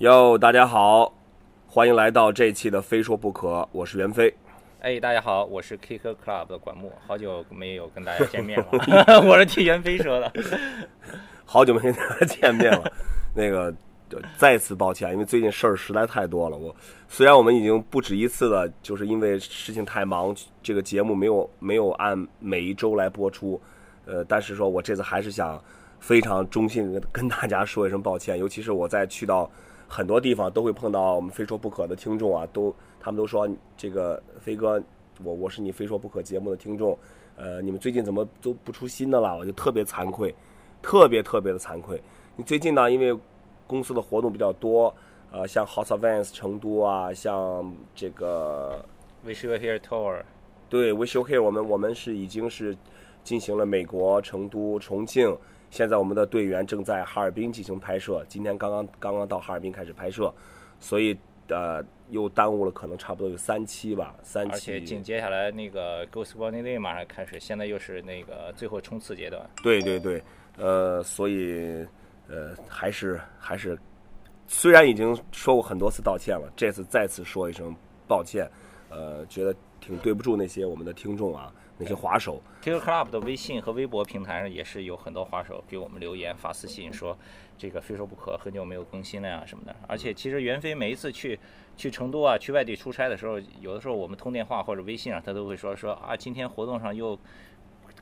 哟，大家好，欢迎来到这期的《非说不可》，我是袁飞。哎，大家好，我是 Kick Club 的管木，好久没有跟大家见面了，我是替袁飞说的。好久没跟大家见面了，那个再次抱歉，因为最近事儿实在太多了。我虽然我们已经不止一次的，就是因为事情太忙，这个节目没有没有按每一周来播出，呃，但是说我这次还是想非常衷心跟跟大家说一声抱歉，尤其是我在去到。很多地方都会碰到我们非说不可的听众啊，都他们都说这个飞哥，我我是你非说不可节目的听众，呃，你们最近怎么都不出新的了？我就特别惭愧，特别特别的惭愧。你最近呢，因为公司的活动比较多，呃，像 House of Vans 成都啊，像这个 We Show Here Tour，对 We Show Here，我们我们是已经是进行了美国成都、重庆。现在我们的队员正在哈尔滨进行拍摄，今天刚刚刚刚到哈尔滨开始拍摄，所以呃又耽误了可能差不多有三期吧，三期。而且紧接下来那个 Ghost Running Day 马上开始，现在又是那个最后冲刺阶段。对对对，呃，所以呃还是还是，虽然已经说过很多次道歉了，这次再次说一声抱歉，呃，觉得挺对不住那些我们的听众啊。那些滑手，Kick Club 的微信和微博平台上也是有很多滑手给我们留言发私信说，这个非说不可，很久没有更新了呀什么的。而且其实袁飞每一次去去成都啊，去外地出差的时候，有的时候我们通电话或者微信啊，他都会说说啊，今天活动上又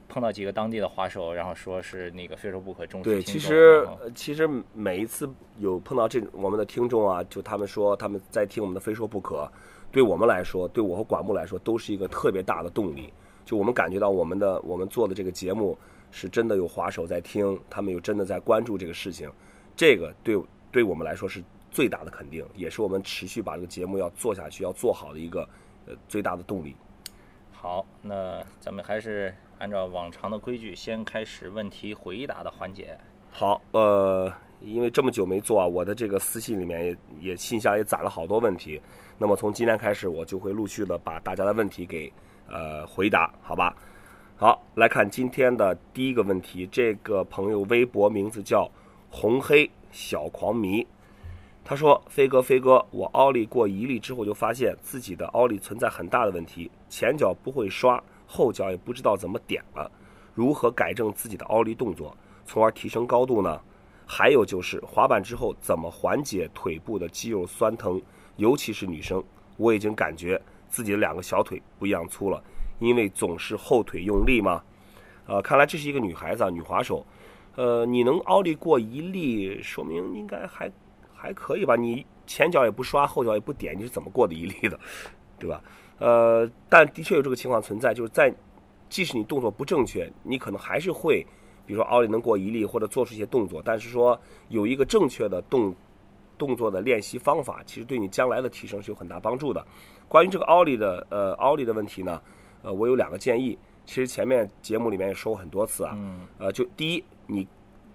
碰到几个当地的滑手，然后说是那个非说不可忠实对，其实其实每一次有碰到这我们的听众啊，就他们说他们在听我们的非说不可，对我们来说，对我和管木来说，都是一个特别大的动力。就我们感觉到我们的我们做的这个节目是真的有滑手在听，他们有真的在关注这个事情，这个对对我们来说是最大的肯定，也是我们持续把这个节目要做下去、要做好的一个呃最大的动力。好，那咱们还是按照往常的规矩，先开始问题回答的环节。好，呃，因为这么久没做啊，我的这个私信里面也也信箱也攒了好多问题，那么从今天开始，我就会陆续的把大家的问题给。呃，回答好吧。好，来看今天的第一个问题。这个朋友微博名字叫红黑小狂迷，他说：“飞哥，飞哥，我奥利过一粒之后，就发现自己的奥利存在很大的问题，前脚不会刷，后脚也不知道怎么点了。如何改正自己的奥利动作，从而提升高度呢？还有就是滑板之后怎么缓解腿部的肌肉酸疼，尤其是女生，我已经感觉。”自己的两个小腿不一样粗了，因为总是后腿用力吗？呃，看来这是一个女孩子啊，女滑手。呃，你能奥利过一粒，说明应该还还可以吧？你前脚也不刷，后脚也不点，你是怎么过的一粒的，对吧？呃，但的确有这个情况存在，就是在即使你动作不正确，你可能还是会，比如说奥利能过一粒或者做出一些动作，但是说有一个正确的动动作的练习方法，其实对你将来的提升是有很大帮助的。关于这个奥利的呃奥利的问题呢，呃，我有两个建议。其实前面节目里面也说过很多次啊，呃，就第一，你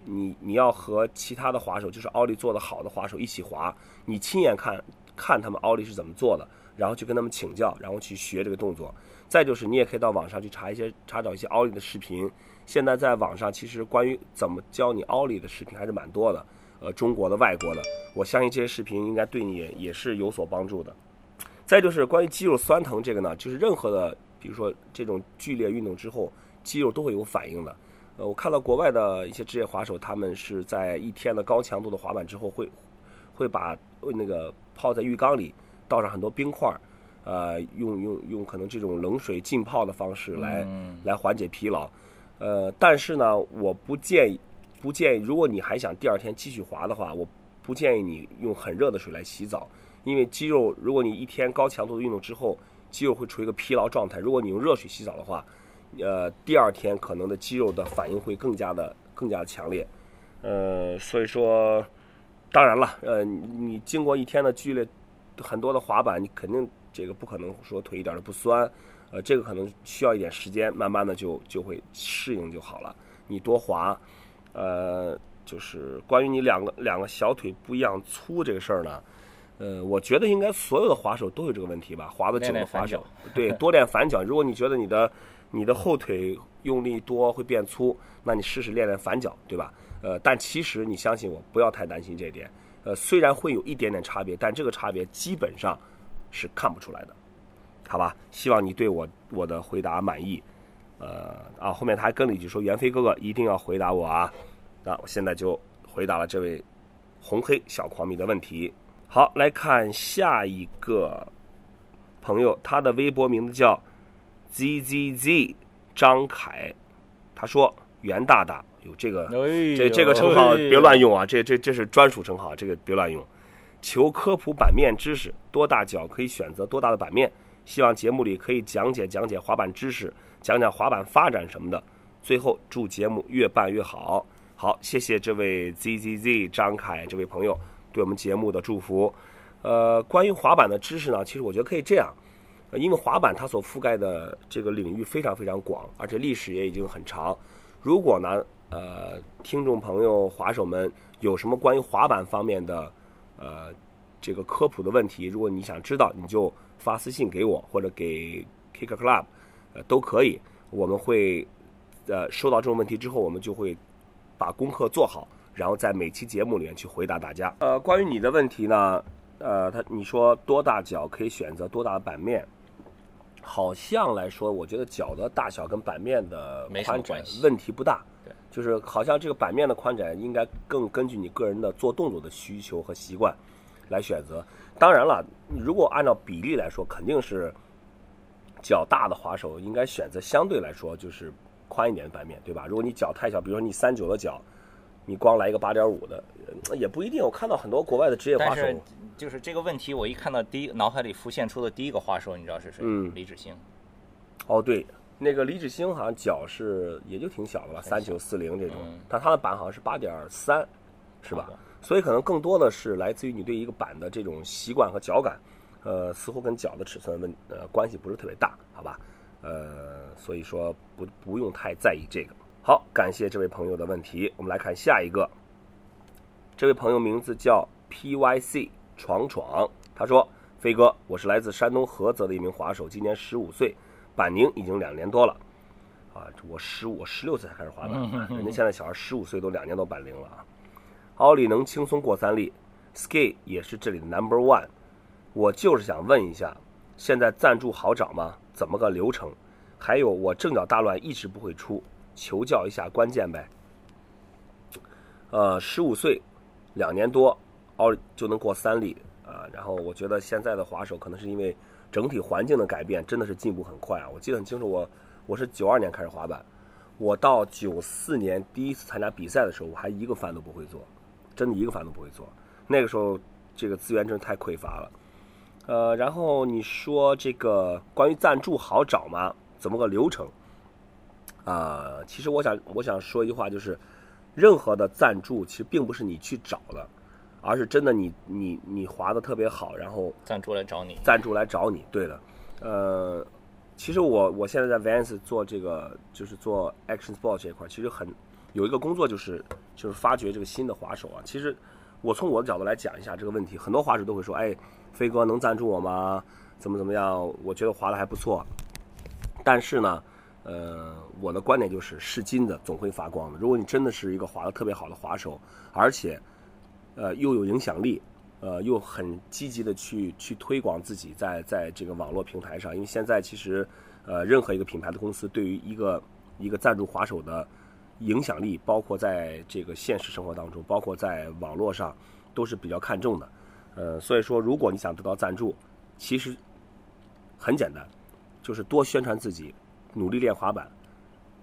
你你要和其他的滑手，就是奥利做的好的滑手一起滑，你亲眼看看他们奥利是怎么做的，然后去跟他们请教，然后去学这个动作。再就是你也可以到网上去查一些查找一些奥利的视频。现在在网上其实关于怎么教你奥利的视频还是蛮多的，呃，中国的、外国的，我相信这些视频应该对你也是有所帮助的。再就是关于肌肉酸疼这个呢，就是任何的，比如说这种剧烈运动之后，肌肉都会有反应的。呃，我看到国外的一些职业滑手，他们是在一天的高强度的滑板之后，会会把那个泡在浴缸里，倒上很多冰块儿，呃，用用用可能这种冷水浸泡的方式来来缓解疲劳。呃，但是呢，我不建议不建议，如果你还想第二天继续滑的话，我不建议你用很热的水来洗澡。因为肌肉，如果你一天高强度的运动之后，肌肉会处于一个疲劳状态。如果你用热水洗澡的话，呃，第二天可能的肌肉的反应会更加的更加的强烈。呃，所以说，当然了，呃，你经过一天的剧烈很多的滑板，你肯定这个不可能说腿一点都不酸。呃，这个可能需要一点时间，慢慢的就就会适应就好了。你多滑，呃，就是关于你两个两个小腿不一样粗这个事儿呢。呃，我觉得应该所有的滑手都有这个问题吧，滑的久的滑手，对，多练反脚。如果你觉得你的你的后腿用力多会变粗，那你试试练练反脚，对吧？呃，但其实你相信我，不要太担心这一点。呃，虽然会有一点点差别，但这个差别基本上是看不出来的，好吧？希望你对我我的回答满意。呃啊，后面他还跟了一句说：“袁飞哥哥一定要回答我啊！”那我现在就回答了这位红黑小狂迷的问题。好，来看下一个朋友，他的微博名字叫 zzz 张凯，他说：“袁大大有这个这这个称号别乱用啊，这这这是专属称号，这个别乱用。求科普版面知识，多大脚可以选择多大的版面？希望节目里可以讲解讲解滑板知识。”讲讲滑板发展什么的，最后祝节目越办越好。好，谢谢这位 zzz 张凯这位朋友对我们节目的祝福。呃，关于滑板的知识呢，其实我觉得可以这样，因为滑板它所覆盖的这个领域非常非常广，而且历史也已经很长。如果呢，呃，听众朋友滑手们有什么关于滑板方面的呃这个科普的问题，如果你想知道，你就发私信给我或者给 Kicker Club。呃，都可以，我们会，呃，收到这种问题之后，我们就会把功课做好，然后在每期节目里面去回答大家。呃，关于你的问题呢，呃，他你说多大脚可以选择多大的版面，好像来说，我觉得脚的大小跟版面的宽窄问题不大，对，就是好像这个版面的宽窄应该更根据你个人的做动作的需求和习惯来选择。当然了，如果按照比例来说，肯定是。脚大的滑手应该选择相对来说就是宽一点的版面，对吧？如果你脚太小，比如说你三九的脚，你光来一个八点五的，也不一定。我看到很多国外的职业滑手，就是这个问题，我一看到第一脑海里浮现出的第一个滑手，你知道是谁？嗯，李志兴。哦，对，那个李志兴好像脚是也就挺小的吧，三九四零这种，但他的板好像是八点三，是吧？所以可能更多的是来自于你对一个板的这种习惯和脚感。呃，似乎跟脚的尺寸问呃关系不是特别大，好吧？呃，所以说不不用太在意这个。好，感谢这位朋友的问题。我们来看下一个，这位朋友名字叫 P Y C 闯闯，他说：“飞哥，我是来自山东菏泽的一名滑手，今年十五岁，板龄已经两年多了。啊，我十五，我十六岁才开始滑板，人家现在小孩十五岁都两年多板龄了啊。奥利能轻松过三立，ski 也是这里的 number one。”我就是想问一下，现在赞助好找吗？怎么个流程？还有我正脚大乱一直不会出，求教一下关键呗。呃，十五岁，两年多，奥就能过三里啊。然后我觉得现在的滑手可能是因为整体环境的改变，真的是进步很快啊。我记得很清楚，我我是九二年开始滑板，我到九四年第一次参加比赛的时候，我还一个翻都不会做，真的一个翻都不会做。那个时候这个资源真是太匮乏了。呃，然后你说这个关于赞助好找吗？怎么个流程？啊，其实我想我想说一句话，就是任何的赞助其实并不是你去找的，而是真的你你你滑的特别好，然后赞助来找你，赞助来找你。对的，呃，其实我我现在在 Vans 做这个就是做 Action Sport 这一块，其实很有一个工作就是就是发掘这个新的滑手啊。其实我从我的角度来讲一下这个问题，很多滑手都会说，哎。飞哥能赞助我吗？怎么怎么样？我觉得滑的还不错，但是呢，呃，我的观点就是，是金的总会发光的。如果你真的是一个滑的特别好的滑手，而且，呃，又有影响力，呃，又很积极的去去推广自己在在这个网络平台上，因为现在其实，呃，任何一个品牌的公司对于一个一个赞助滑手的影响力，包括在这个现实生活当中，包括在网络上，都是比较看重的。呃，所以说，如果你想得到赞助，其实很简单，就是多宣传自己，努力练滑板。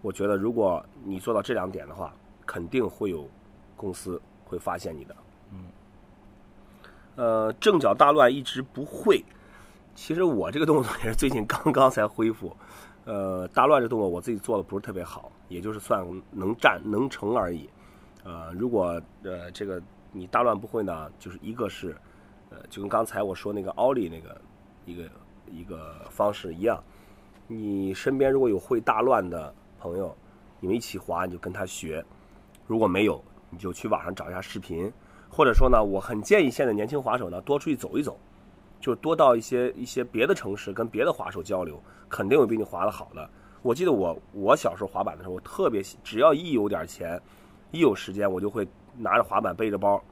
我觉得，如果你做到这两点的话，肯定会有公司会发现你的。嗯。呃，正脚大乱一直不会，其实我这个动作也是最近刚刚才恢复。呃，大乱这动作我自己做的不是特别好，也就是算能站能成而已。呃，如果呃这个你大乱不会呢，就是一个是。呃，就跟刚才我说那个奥利那个一个一个方式一样，你身边如果有会大乱的朋友，你们一起滑，你就跟他学；如果没有，你就去网上找一下视频，或者说呢，我很建议现在年轻滑手呢多出去走一走，就多到一些一些别的城市跟别的滑手交流，肯定有比你滑的好的。我记得我我小时候滑板的时候，我特别只要一有点钱，一有时间，我就会拿着滑板背着包。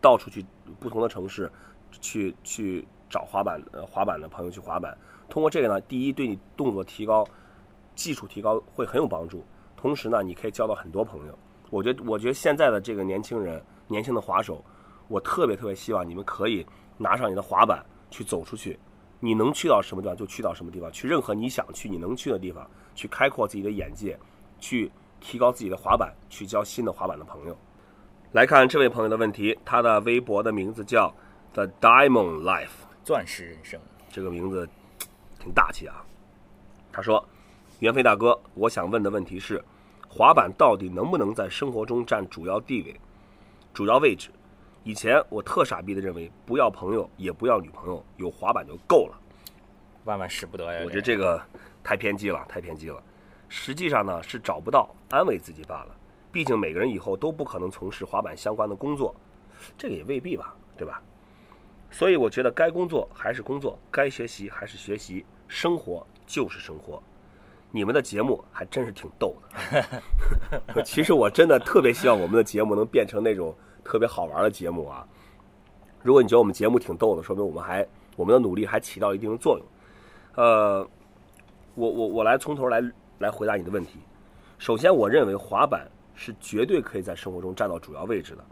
到处去不同的城市去去找滑板呃滑板的朋友去滑板。通过这个呢，第一对你动作提高、技术提高会很有帮助。同时呢，你可以交到很多朋友。我觉得，我觉得现在的这个年轻人、年轻的滑手，我特别特别希望你们可以拿上你的滑板去走出去。你能去到什么地方就去到什么地方，去任何你想去、你能去的地方，去开阔自己的眼界，去提高自己的滑板，去交新的滑板的朋友。来看这位朋友的问题，他的微博的名字叫 The Diamond Life，钻石人生。这个名字挺大气啊。他说：“袁飞大哥，我想问的问题是，滑板到底能不能在生活中占主要地位、主要位置？以前我特傻逼的认为，不要朋友，也不要女朋友，有滑板就够了。万万使不得呀！我觉得这个太偏激了，太偏激了。实际上呢，是找不到，安慰自己罢了。毕竟每个人以后都不可能从事滑板相关的工作，这个也未必吧，对吧？所以我觉得该工作还是工作，该学习还是学习，生活就是生活。你们的节目还真是挺逗的。其实我真的特别希望我们的节目能变成那种特别好玩的节目啊。如果你觉得我们节目挺逗的，说明我们还我们的努力还起到一定的作用。呃，我我我来从头来来回答你的问题。首先，我认为滑板是绝对可以在生活中占到主要位置的。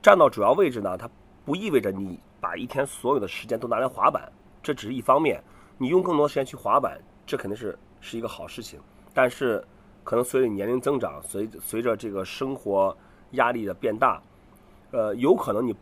占到主要位置呢，它不意味着你把一天所有的时间都拿来滑板，这只是一方面。你用更多时间去滑板，这肯定是是一个好事情。但是，可能随着年龄增长，随随着这个生活压力的变大，呃，有可能你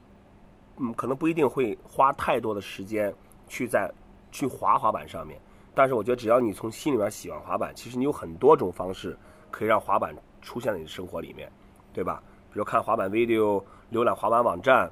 嗯，可能不一定会花太多的时间去在去滑滑板上面。但是，我觉得只要你从心里面喜欢滑板，其实你有很多种方式可以让滑板出现在你的生活里面，对吧？比如看滑板 video、浏览滑板网站、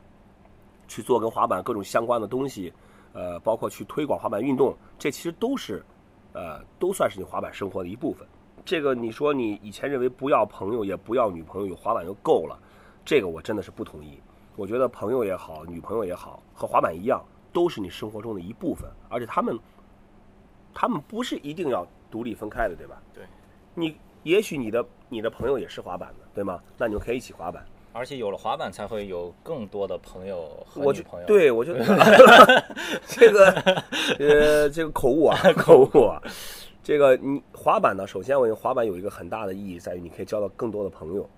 去做跟滑板各种相关的东西，呃，包括去推广滑板运动，这其实都是，呃，都算是你滑板生活的一部分。这个你说你以前认为不要朋友也不要女朋友，有滑板就够了，这个我真的是不同意。我觉得朋友也好，女朋友也好，和滑板一样，都是你生活中的一部分，而且他们，他们不是一定要独立分开的，对吧？对，你也许你的你的朋友也是滑板的，对吗？那你们可以一起滑板。而且有了滑板，才会有更多的朋友和我女朋友。对我就 这个呃这个口误啊 口误啊，这个你滑板呢，首先我觉得滑板有一个很大的意义在于你可以交到更多的朋友，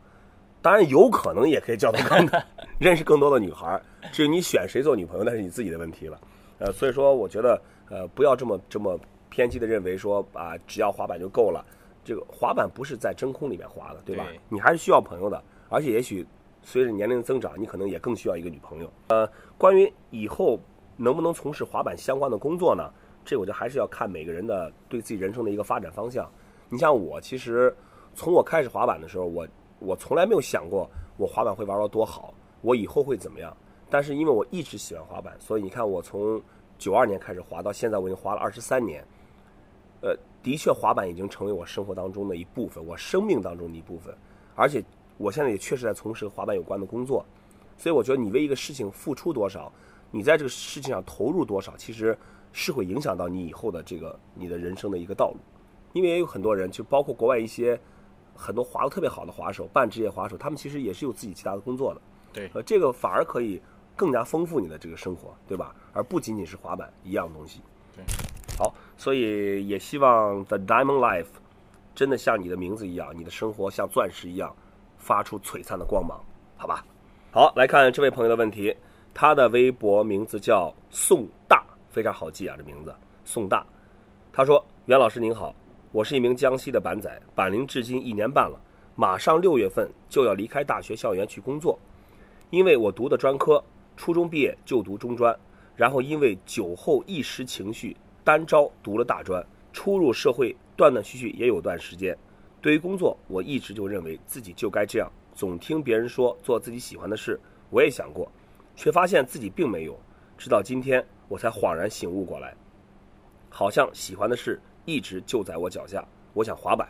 当然有可能也可以交到更 认识更多的女孩，至于你选谁做女朋友那是你自己的问题了。呃，所以说我觉得呃不要这么这么偏激的认为说啊只要滑板就够了，这个滑板不是在真空里面滑的，对吧？对你还是需要朋友的，而且也许随着年龄的增长，你可能也更需要一个女朋友。呃，关于以后能不能从事滑板相关的工作呢？这我觉得还是要看每个人的对自己人生的一个发展方向。你像我，其实从我开始滑板的时候，我我从来没有想过我滑板会玩到多好，我以后会怎么样。但是因为我一直喜欢滑板，所以你看我从九二年开始滑到现在，我已经滑了二十三年。呃，的确，滑板已经成为我生活当中的一部分，我生命当中的一部分。而且我现在也确实在从事和滑板有关的工作，所以我觉得你为一个事情付出多少，你在这个事情上投入多少，其实是会影响到你以后的这个你的人生的一个道路。因为也有很多人，就包括国外一些很多滑得特别好的滑手、半职业滑手，他们其实也是有自己其他的工作的。对呃，这个反而可以更加丰富你的这个生活，对吧？而不仅仅是滑板一样东西。对，好，所以也希望 The Diamond Life 真的像你的名字一样，你的生活像钻石一样，发出璀璨的光芒，好吧？好，来看这位朋友的问题，他的微博名字叫宋大，非常好记啊，这名字宋大。他说：“袁老师您好，我是一名江西的板仔，板龄至今一年半了，马上六月份就要离开大学校园去工作。因为我读的专科，初中毕业就读中专，然后因为酒后一时情绪，单招读了大专。初入社会，断断续续也有段时间。对于工作，我一直就认为自己就该这样，总听别人说做自己喜欢的事。我也想过，却发现自己并没有。直到今天，我才恍然醒悟过来，好像喜欢的事一直就在我脚下。我想滑板。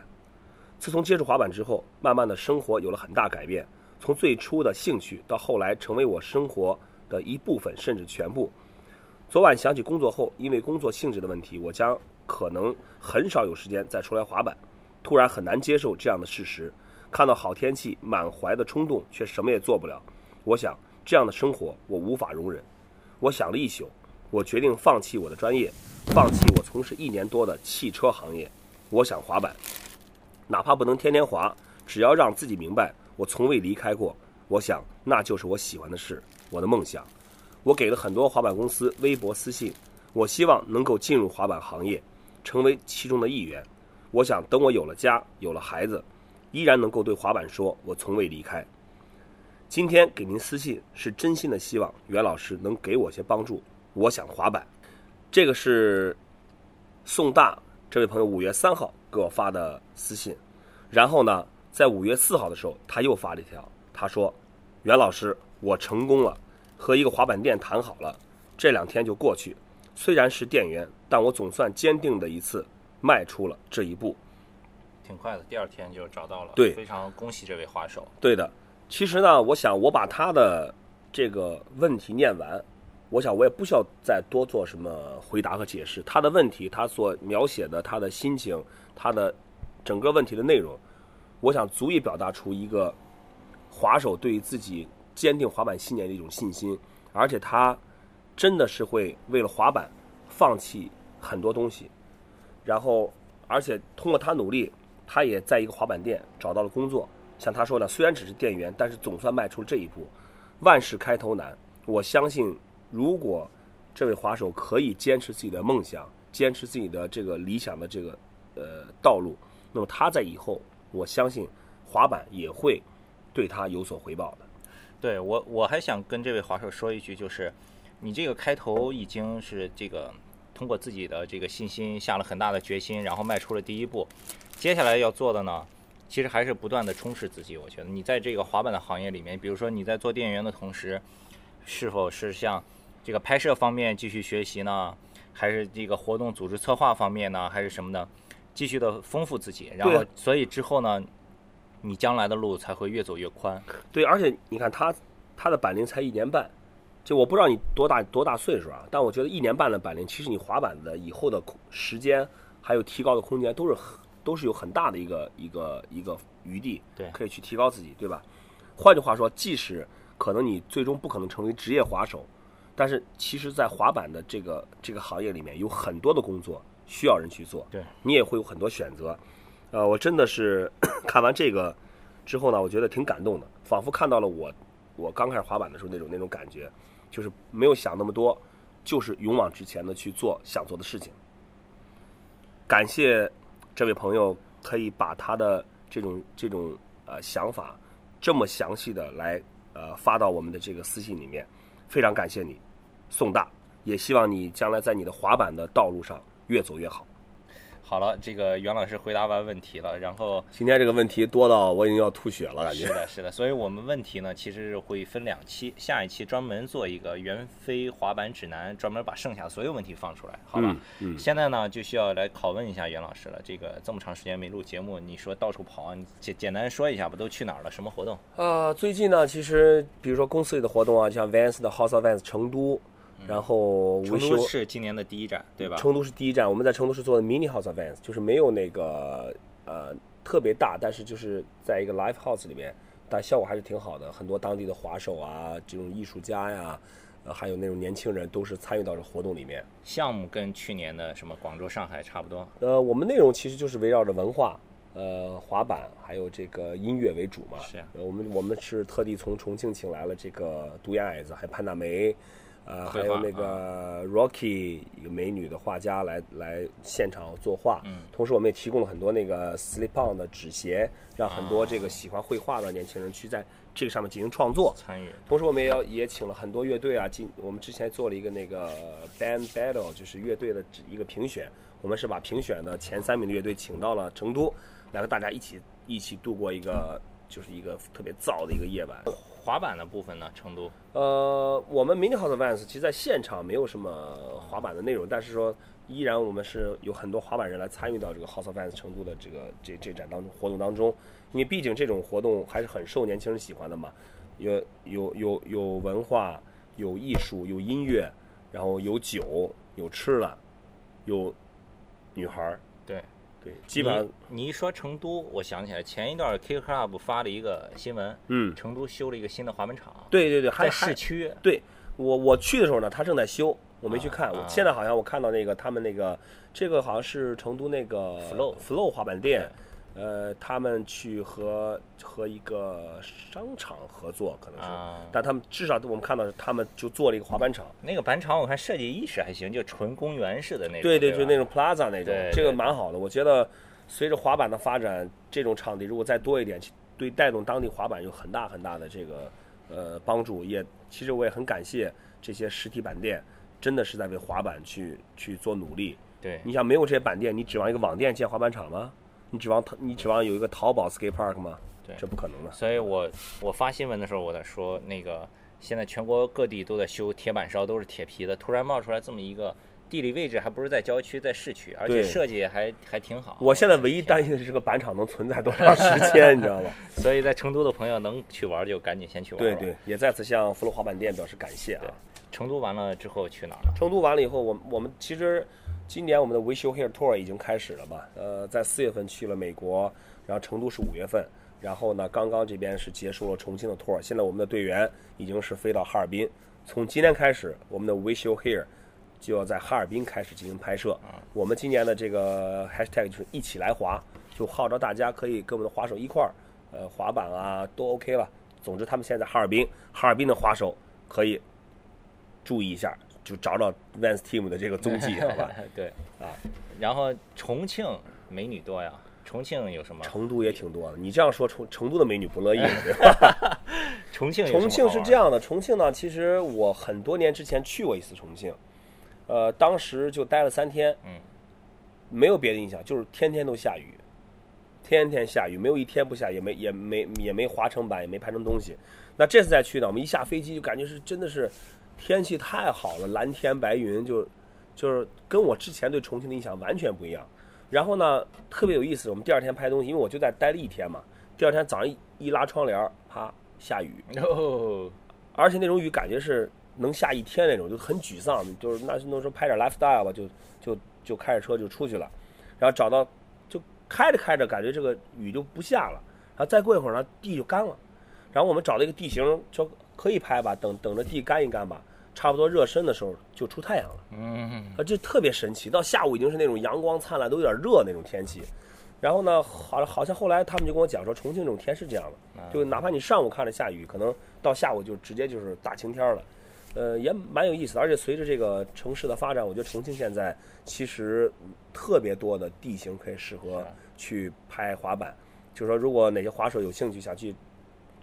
自从接触滑板之后，慢慢的生活有了很大改变。从最初的兴趣到后来成为我生活的一部分，甚至全部。昨晚想起工作后，因为工作性质的问题，我将可能很少有时间再出来滑板。突然很难接受这样的事实，看到好天气，满怀的冲动，却什么也做不了。我想，这样的生活我无法容忍。我想了一宿，我决定放弃我的专业，放弃我从事一年多的汽车行业。我想滑板，哪怕不能天天滑，只要让自己明白我从未离开过。我想那就是我喜欢的事，我的梦想。我给了很多滑板公司微博私信，我希望能够进入滑板行业，成为其中的一员。我想等我有了家，有了孩子，依然能够对滑板说，我从未离开。今天给您私信是真心的希望袁老师能给我些帮助。我想滑板，这个是宋大这位朋友五月三号给我发的私信，然后呢，在五月四号的时候他又发了一条，他说：“袁老师，我成功了，和一个滑板店谈好了，这两天就过去。虽然是店员，但我总算坚定的一次迈出了这一步。”挺快的，第二天就找到了。对非常恭喜这位滑手。对的，其实呢，我想我把他的这个问题念完，我想我也不需要再多做什么回答和解释。他的问题，他所描写的他的心情，他的整个问题的内容，我想足以表达出一个滑手对于自己坚定滑板信念的一种信心，而且他真的是会为了滑板放弃很多东西，然后而且通过他努力，他也在一个滑板店找到了工作。像他说的，虽然只是店员，但是总算迈出了这一步。万事开头难，我相信，如果这位滑手可以坚持自己的梦想，坚持自己的这个理想的这个呃道路，那么他在以后，我相信滑板也会对他有所回报的。对我，我还想跟这位滑手说一句，就是你这个开头已经是这个通过自己的这个信心下了很大的决心，然后迈出了第一步。接下来要做的呢，其实还是不断的充实自己。我觉得你在这个滑板的行业里面，比如说你在做店员的同时，是否是像这个拍摄方面继续学习呢？还是这个活动组织策划方面呢？还是什么呢？继续的丰富自己，然后所以之后呢，你将来的路才会越走越宽。对，而且你看他他的板龄才一年半，就我不知道你多大多大岁数啊，但我觉得一年半的板龄，其实你滑板的以后的空时间还有提高的空间都是很都是有很大的一个一个一个余地，对可以去提高自己，对吧？换句话说，即使可能你最终不可能成为职业滑手，但是其实，在滑板的这个这个行业里面，有很多的工作需要人去做，对你也会有很多选择。呃，我真的是 看完这个之后呢，我觉得挺感动的，仿佛看到了我我刚开始滑板的时候那种那种感觉，就是没有想那么多，就是勇往直前的去做想做的事情。感谢这位朋友可以把他的这种这种呃想法这么详细的来呃发到我们的这个私信里面，非常感谢你，宋大，也希望你将来在你的滑板的道路上越走越好。好了，这个袁老师回答完问题了，然后今天这个问题多到我已经要吐血了，感觉。是的，是的，所以我们问题呢，其实是会分两期，下一期专门做一个袁飞滑板指南，专门把剩下所有问题放出来，好吧？嗯嗯现在呢，就需要来拷问一下袁老师了。这个这么长时间没录节目，你说到处跑啊，你简简单说一下吧，都去哪儿了？什么活动？呃、最近呢，其实比如说公司里的活动啊，像 Vans 的 House of Vans 成都，然后维修成都是今年的第一站，对吧？成都是第一站，我们在成都是做的 mini house events，就是没有那个呃特别大，但是就是在一个 live house 里面，但效果还是挺好的。很多当地的滑手啊，这种艺术家呀，呃，还有那种年轻人都是参与到这活动里面。项目跟去年的什么广州、上海差不多，呃，我们内容其实就是围绕着文化、呃滑板还有这个音乐为主嘛。是啊呃我们我们是特地从重庆请来了这个独眼矮子，还有潘大梅，呃，还有那个 Rocky 一个美女的画家来来现场作画。嗯同时我们也提供了很多那个 slip on 的纸鞋，让很多这个喜欢绘画的年轻人去在这个上面进行创作。参与。同时，我们也要也请了很多乐队啊，进我们之前做了一个那个 band battle，就是乐队的一个评选。我们是把评选的前三名的乐队请到了成都，来和大家一起一起度过一个就是一个特别燥的一个夜晚。滑板的部分呢，成都呃，我们 Mini House of Vans 其实在现场没有什么滑板的内容，但是说依然我们是有很多滑板人来参与到这个 House of Vans 成都的这个这这展当中活动当中，因为毕竟这种活动还是很受年轻人喜欢的嘛，有有有有文化，有艺术，有音乐，然后有酒，有吃的，有女孩儿，基本上你你一说成都，我想起来前一段 K Club 发了一个新闻，嗯，成都修了一个新的滑板场，对对对，还在市区。对我我去的时候呢，他正在修，我没去看。啊我现在好像我看到那个他们那个这个好像是成都那个 Flow Flow 滑板店，呃，他们去和和一个商场合作，可能是，啊但他们至少我们看到是他们就做了一个滑板场。那个板场我看设计意识还行，就纯公园式的那种。对对，对就那种 Plaza 那种对，这个蛮好的。我觉得随着滑板的发展，这种场地如果再多一点，对带动当地滑板有很大很大的这个呃帮助。也其实我也很感谢这些实体板店，真的是在为滑板去去做努力。对你想没有这些板店，你指望一个网店建滑板场吗？你指望淘你指望有一个淘宝 skate park 吗？对这不可能的。所以我我发新闻的时候，我在说那个现在全国各地都在修铁板烧，都是铁皮的，突然冒出来这么一个地理位置，还不是在郊区，在市区，而且设计还还挺好。我现在唯一担心的是这个板厂能存在多长时间，你知道吗？所以在成都的朋友能去玩就赶紧先去玩玩。对对，也再次向福禄滑板店表示感谢啊。成都完了之后去哪儿了？成都完了以后，我我们其实今年我们的 We Show Here Tour 已经开始了嘛？呃，在四月份去了美国，然后成都是五月份，然后呢，刚刚这边是结束了重庆的 tour，现在我们的队员已经是飞到哈尔滨，从今天开始，我们的 We Show Here 就要在哈尔滨开始进行拍摄。我们今年的这个 hashtag 就是一起来滑，就号召大家可以跟我们的滑手一块儿，呃，滑板啊都 OK 了。总之，他们现在在哈尔滨，哈尔滨的滑手可以注意一下，就找找 Vans Team 的这个踪迹，好吧？对啊，然后重庆美女多呀，重庆有什么？成都也挺多的，你这样说成成都的美女不乐意了，对吧？重庆重庆是这样的，重庆呢，其实我很多年之前去过一次重庆，呃，当时就待了三天，嗯，没有别的印象，就是天天都下雨，天天下雨，没有一天不下，也没也没也没滑成板，也没拍成东西。那这次再去呢，我们一下飞机就感觉是真的是天气太好了，蓝天白云，就就是跟我之前对重庆的印象完全不一样。然后呢，特别有意思，我们第二天拍东西，因为我就在待了一天嘛，第二天早上一一拉窗帘，啪下雨，哦，而且那种雨感觉是能下一天那种，就很沮丧。就是那那时候拍点 lifestyle 吧，就就就开着车就出去了，然后找到就开着开着，感觉这个雨就不下了，然后再过一会儿呢，地就干了。然后我们找了一个地形，说可以拍吧，等等着地干一干吧，差不多热身的时候就出太阳了。嗯，啊，这特别神奇。到下午已经是那种阳光灿烂，都有点热那种天气。然后呢，好，好像后来他们就跟我讲说，重庆这种天是这样的，就哪怕你上午看着下雨，可能到下午就直接就是大晴天了。呃，也蛮有意思的。而且随着这个城市的发展，我觉得重庆现在其实特别多的地形可以适合去拍滑板。就是说，如果哪些滑手有兴趣想去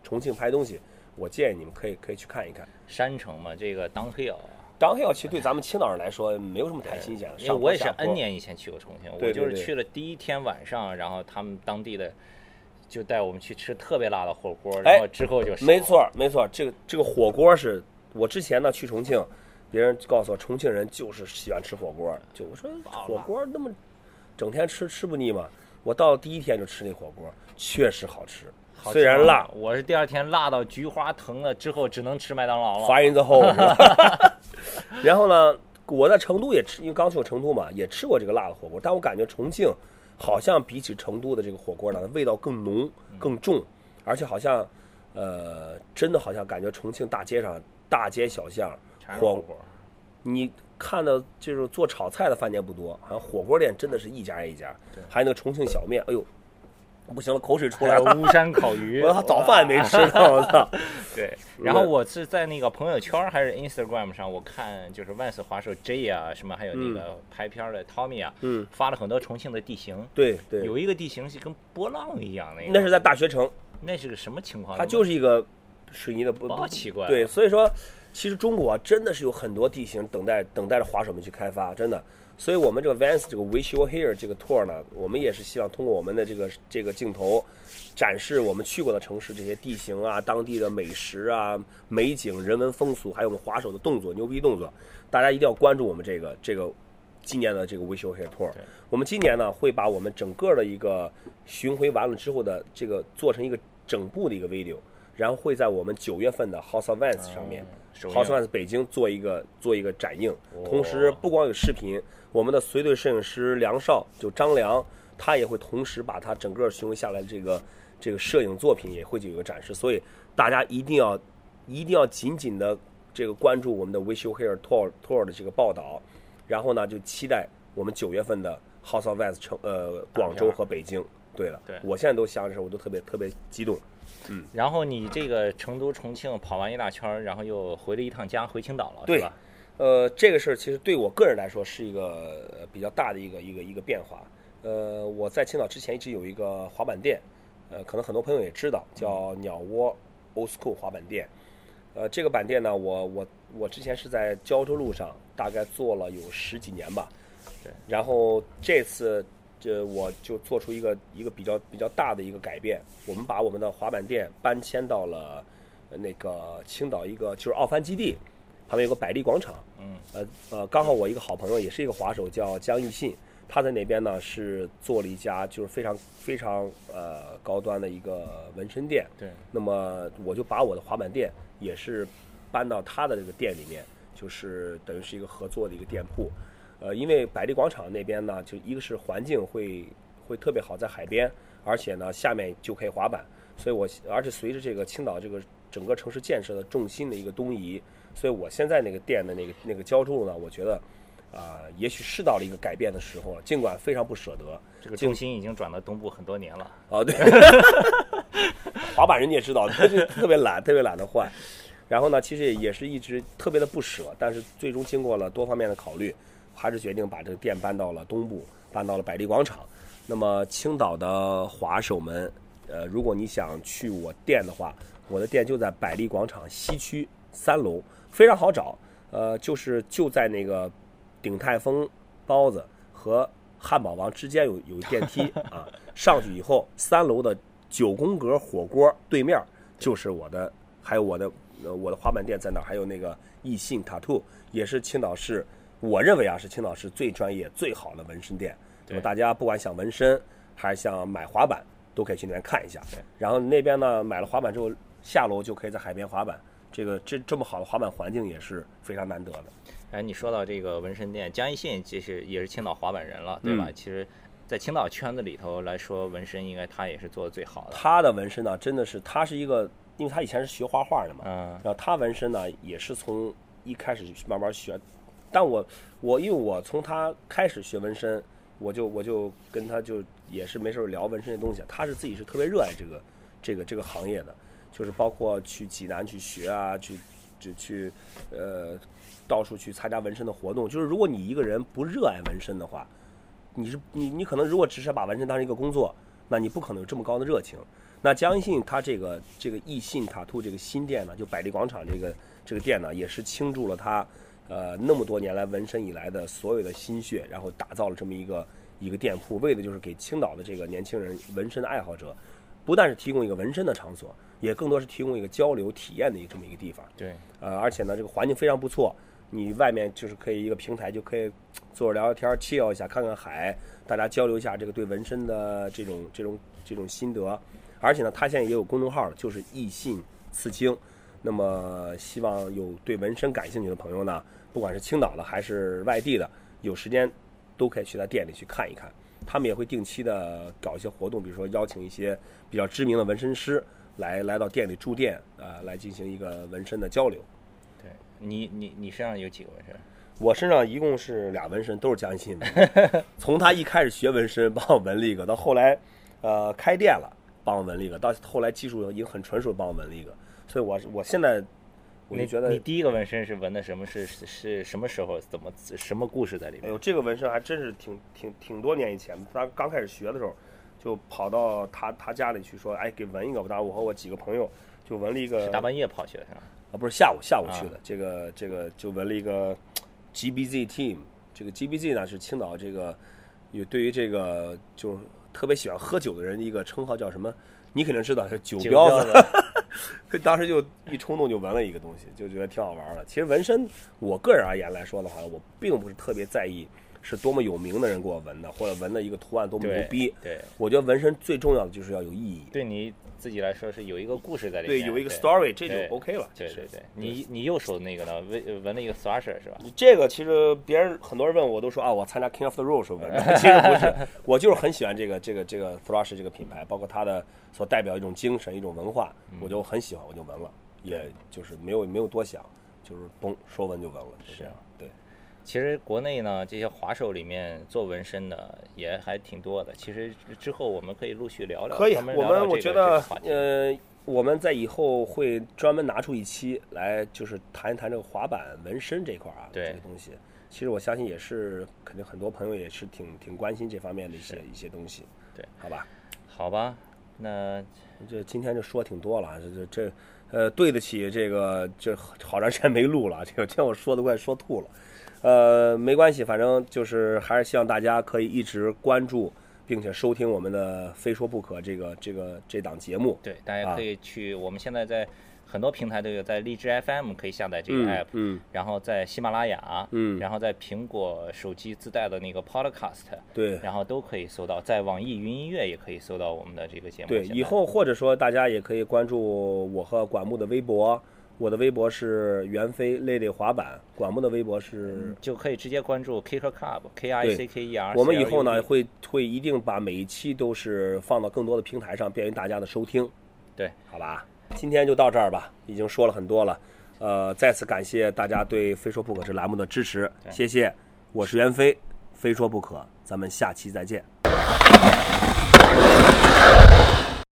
重庆拍东西，我建议你们可以可以去看一看。山城嘛，这个 downhill，downhill 其实对咱们青岛人来说没有什么太新鲜的，因为我也是 N 年以前去过重庆，我就是去了第一天晚上，然后他们当地的就带我们去吃特别辣的火锅，哎然后之后就少没错，没错，这个这个火锅是我之前呢去重庆，别人告诉我重庆人就是喜欢吃火锅，就我说火锅那么整天吃吃不腻吗？我到第一天就吃那火锅，确实好吃，虽然辣啊，我是第二天辣到菊花疼了，之后只能吃麦当劳了。the hole 是吧？然后呢，我在成都也吃，因为刚去过成都嘛，也吃过这个辣的火锅，但我感觉重庆好像比起成都的这个火锅呢，味道更浓、更重，而且好像，呃，真的好像感觉重庆大街上大街小巷火锅，你看到就是做炒菜的饭店不多，好像火锅店真的是一家一家，还有那个重庆小面，哎呦，不行了，口水出来了，巫山烤鱼，我早饭没吃呢，我操！对，然后我是在那个朋友圈还是 Instagram 上，我看就是万斯滑手 J 啊，什么还有那个拍片的 Tommy 啊，嗯，发了很多重庆的地形，对对，有一个地形是跟波浪一样那个，那是在大学城，那是个什么情况？它就是一个水泥的不好奇怪啊对，所以说其实中国啊真的是有很多地形等待等待着滑手们去开发，真的。所以我们这个 Vans 这个 Wish You Were Here 这个 tour 呢，我们也是希望通过我们的这个这个镜头，展示我们去过的城市这些地形啊、当地的美食啊、美景、人文风俗，还有我们滑手的动作、牛逼动作。大家一定要关注我们这个这个今年的这个 Wish You Were Here tour。我们今年呢会把我们整个的一个巡回完了之后的这个做成一个整部的一个 video，然后会在我们九月份的 House of Vans 上面。首映。House of Vans 北京做一个做一个展映，哦。同时不光有视频，我们的随队摄影师梁少就张良，他也会同时把他整个巡回下来的这个这个摄影作品也会有一个展示，所以大家一定要一定要紧紧的这个关注我们的 Wish You Here Tour Tour 的这个报道，然后呢就期待我们九月份的 House of West 成呃广州和北京。对了，对。我现在都想着我都特别特别激动。然后你这个成都、重庆跑完一大圈儿，然后又回了一趟家，回青岛了，对吧？呃，这个事儿其实对我个人来说是一个呃比较大的一个一个一个变化。呃，我在青岛之前一直有一个滑板店，呃，可能很多朋友也知道，叫鸟窝 Old School 滑板店。呃，这个板店呢，我我我之前是在胶州路上，大概做了有十几年吧。对。然后这次，这我就做出一个一个比较比较大的一个改变，我们把我们的滑板店搬迁到了呃那个青岛一个就是奥帆基地旁边有个百丽广场。嗯。呃呃，刚好我一个好朋友也是一个滑手，叫江奕信，他在那边呢是做了一家就是非常非常呃高端的一个纹身店。对。那么我就把我的滑板店也是搬到他的这个店里面，就是等于是一个合作的一个店铺。呃，因为百丽广场那边呢，就一个是环境会会特别好，在海边，而且呢下面就可以滑板，所以我而且随着这个青岛这个整个城市建设的重心的一个东移，所以我现在那个店的那个那个胶州呢，我觉得啊、也许是到了一个改变的时候了，尽管非常不舍得。这个重心已经转到东部很多年了。哦，对，滑板人你也知道，他就特别懒，特别懒得换。然后呢，其实也是一直特别的不舍，但是最终经过了多方面的考虑，还是决定把这个店搬到了东部，搬到了百丽广场。那么青岛的滑手们，呃，如果你想去我店的话，我的店就在百丽广场西区三楼，非常好找。呃，就是就在那个鼎泰丰包子和汉堡王之间有有电梯啊，上去以后三楼的九宫格火锅对面就是我的，还有我的我的滑板店在那儿，还有那个易信 Tattoo 也是青岛市，我认为啊是青岛市最专业最好的纹身店。那么对大家不管想纹身还是想买滑板，都可以去那边看一下对。然后那边呢买了滑板之后，下楼就可以在海边滑板。这个这这么好的滑板环境也是非常难得的。哎，你说到这个纹身店，江一信其实也是青岛滑板人了，对吧？嗯其实，在青岛圈子里头来说，纹身应该他也是做的最好的。他的纹身呢，真的是他是一个，因为他以前是学画画的嘛，嗯，然后他纹身呢也是从一开始慢慢学，但我我因为我从他开始学纹身，我就我就跟他就也是没事儿聊纹身的东西，他是自己是特别热爱这个这个这个行业的，就是包括去济南去学啊，去就去呃到处去参加纹身的活动，就是如果你一个人不热爱纹身的话，你是你你可能如果只是把纹身当成一个工作，那你不可能有这么高的热情。那江信他这个这个易信塔兔这个新店呢，就百丽广场这个这个店呢，也是倾注了他呃那么多年来纹身以来的所有的心血，然后打造了这么一个一个店铺，为的就是给青岛的这个年轻人纹身的爱好者，不但是提供一个纹身的场所，也更多是提供一个交流体验的一个这么一个地方。对，呃，而且呢，这个环境非常不错，你外面就是可以一个平台，就可以坐着聊聊天儿，chill 一下，看看海，大家交流一下这个对纹身的这种这种这种心得。而且呢，他现在也有公众号了，就是易信刺青。那么，希望有对纹身感兴趣的朋友呢，不管是青岛的还是外地的，有时间都可以去他店里去看一看。他们也会定期的搞一些活动，比如说邀请一些比较知名的纹身师来来到店里驻店，呃，来进行一个纹身的交流。对你你你身上有几个纹身？我身上一共是俩纹身，都是江信纹。从他一开始学纹身，帮我纹了一个，到后来，呃，开店了，帮我纹了一个，到后来技术已经很纯熟，帮我纹了一个。所以我我现在我就你觉得你，第一个纹身是纹的什么？是是是什么时候？怎么什么故事在里面？哎呦，这个纹身还真是挺挺挺多年以前的。他刚开始学的时候，就跑到他他家里去说，哎，给纹一个吧。当时我和我几个朋友就纹了一个是大半夜跑去的是吧？啊，不是下午下午啊去的，这个这个就纹了一个 GBZ Team，这个 GBZ 呢是青岛这个有对于这个就是特别喜欢喝酒的人一个称号，叫什么？你肯定知道是酒标子。当时就一冲动就纹了一个东西，就觉得挺好玩的。其实纹身，我个人而言来说的话，我并不是特别在意是多么有名的人给我纹的，或者纹的一个图案多么牛对逼。对，我觉得纹身最重要的就是要有意义。对你自己来说是有一个故事在里面对，有一个 story，这就 OK 了。对对对，你你右手那个呢，纹纹了一个 thrasher 是吧？这个其实别人很多人问我都说啊，我参加 King of the Road 时候纹的，其实不是，我就是很喜欢这个这个这个 Thrasher 这个品牌，包括它的所代表一种精神、一种文化，我就很喜欢，我就纹了，也就是没有没有多想，就是嘣说纹就纹了，是这样。对，其实国内呢，这些滑手里面做纹身的也还挺多的。其实之后我们可以陆续聊聊，可以，我们聊聊这个这我觉得呃，我们在以后会专门拿出一期来，就是谈一谈这个滑板纹身这块儿啊，对这个东西。其实我相信也是，肯定很多朋友也是挺挺关心这方面的一些一些东西。对，好吧，好吧？那这今天就说挺多了啊，这这这，呃，对得起这个这好长时间没录了，这个听我说的快说吐了。呃，没关系，反正就是还是希望大家可以一直关注，并且收听我们的《非说不可》这个这个这档节目。对，大家啊可以去，我们现在在很多平台都有，在荔枝 FM 可以下载这个嗯 app，、嗯然后在喜马拉雅，嗯然后在苹果手机自带的那个 Podcast，对然后都可以搜到，在网易云音乐也可以搜到我们的这个节目。对，以后或者说大家也可以关注我和管木的微博，我的微博是袁飞累累滑板，管木的微博是。就可以直接关注 Kicker Club，K I C K E R。我们以后呢会会一定把每一期都是放到更多的平台上，便于大家的收听。对，好吧，今天就到这儿吧，已经说了很多了。呃，再次感谢大家对《非说不可》这栏目的支持，谢谢。我是袁飞，非说不可，咱们下期再见。